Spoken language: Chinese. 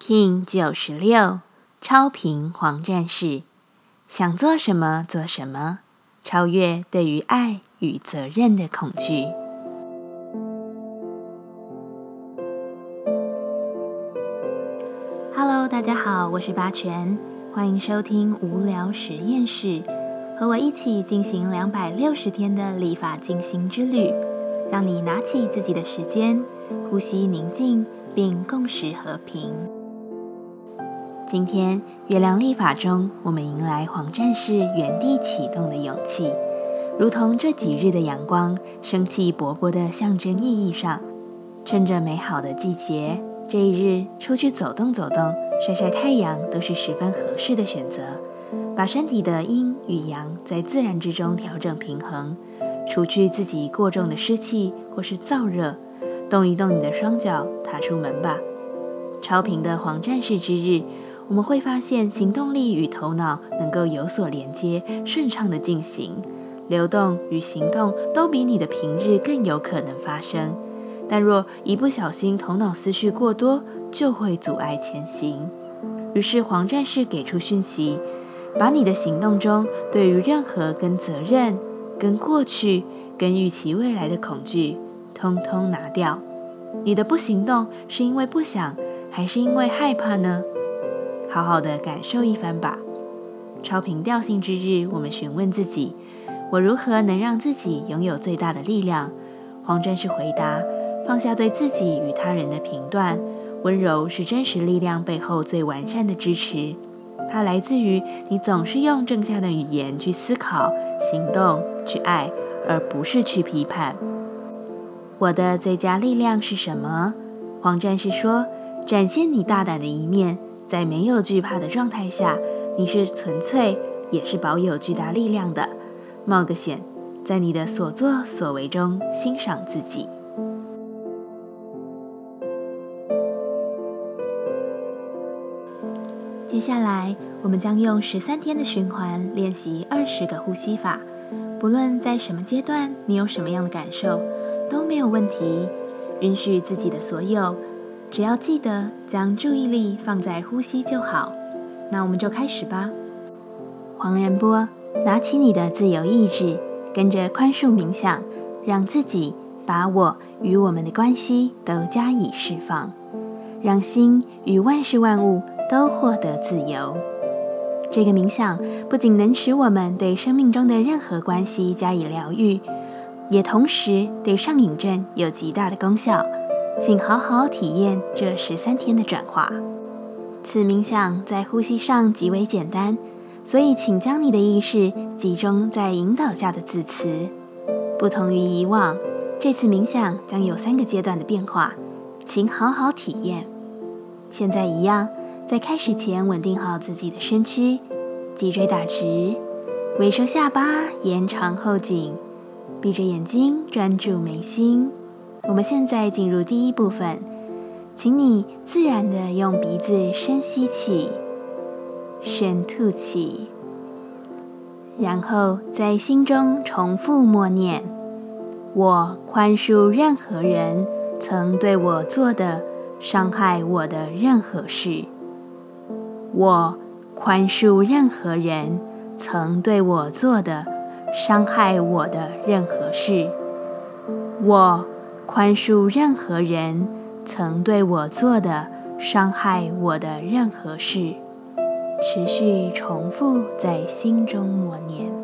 King 九十六超频黄战士，想做什么做什么，超越对于爱与责任的恐惧。Hello，大家好，我是八全，欢迎收听无聊实验室，和我一起进行两百六十天的立法进行之旅，让你拿起自己的时间，呼吸宁静，并共识和平。今天月亮历法中，我们迎来黄战士原地启动的勇气，如同这几日的阳光，生气勃勃的象征意义上，趁着美好的季节，这一日出去走动走动，晒晒太阳，都是十分合适的选择。把身体的阴与阳在自然之中调整平衡，除去自己过重的湿气或是燥热，动一动你的双脚，踏出门吧。超频的黄战士之日。我们会发现，行动力与头脑能够有所连接，顺畅的进行流动与行动，都比你的平日更有可能发生。但若一不小心头脑思绪过多，就会阻碍前行。于是黄战士给出讯息：把你的行动中对于任何跟责任、跟过去、跟预期未来的恐惧，通通拿掉。你的不行动是因为不想，还是因为害怕呢？好好的感受一番吧。超频调性之日，我们询问自己：我如何能让自己拥有最大的力量？黄战士回答：放下对自己与他人的评断，温柔是真实力量背后最完善的支持。它来自于你总是用正向的语言去思考、行动、去爱，而不是去批判。我的最佳力量是什么？黄战士说：展现你大胆的一面。在没有惧怕的状态下，你是纯粹，也是保有巨大力量的。冒个险，在你的所作所为中欣赏自己。接下来，我们将用十三天的循环练习二十个呼吸法。不论在什么阶段，你有什么样的感受，都没有问题。允许自己的所有。只要记得将注意力放在呼吸就好，那我们就开始吧。黄仁波，拿起你的自由意志，跟着宽恕冥想，让自己把我与我们的关系都加以释放，让心与万事万物都获得自由。这个冥想不仅能使我们对生命中的任何关系加以疗愈，也同时对上瘾症有极大的功效。请好好体验这十三天的转化。此冥想在呼吸上极为简单，所以请将你的意识集中在引导下的字词。不同于以往，这次冥想将有三个阶段的变化，请好好体验。现在一样，在开始前稳定好自己的身躯，脊椎打直，微收下巴，延长后颈，闭着眼睛专注眉心。我们现在进入第一部分，请你自然的用鼻子深吸气、深吐气，然后在心中重复默念：“我宽恕任何人曾对我做的伤害我的任何事。我宽恕任何人曾对我做的伤害我的任何事。我。”宽恕任何人曾对我做的伤害我的任何事，持续重复在心中默念。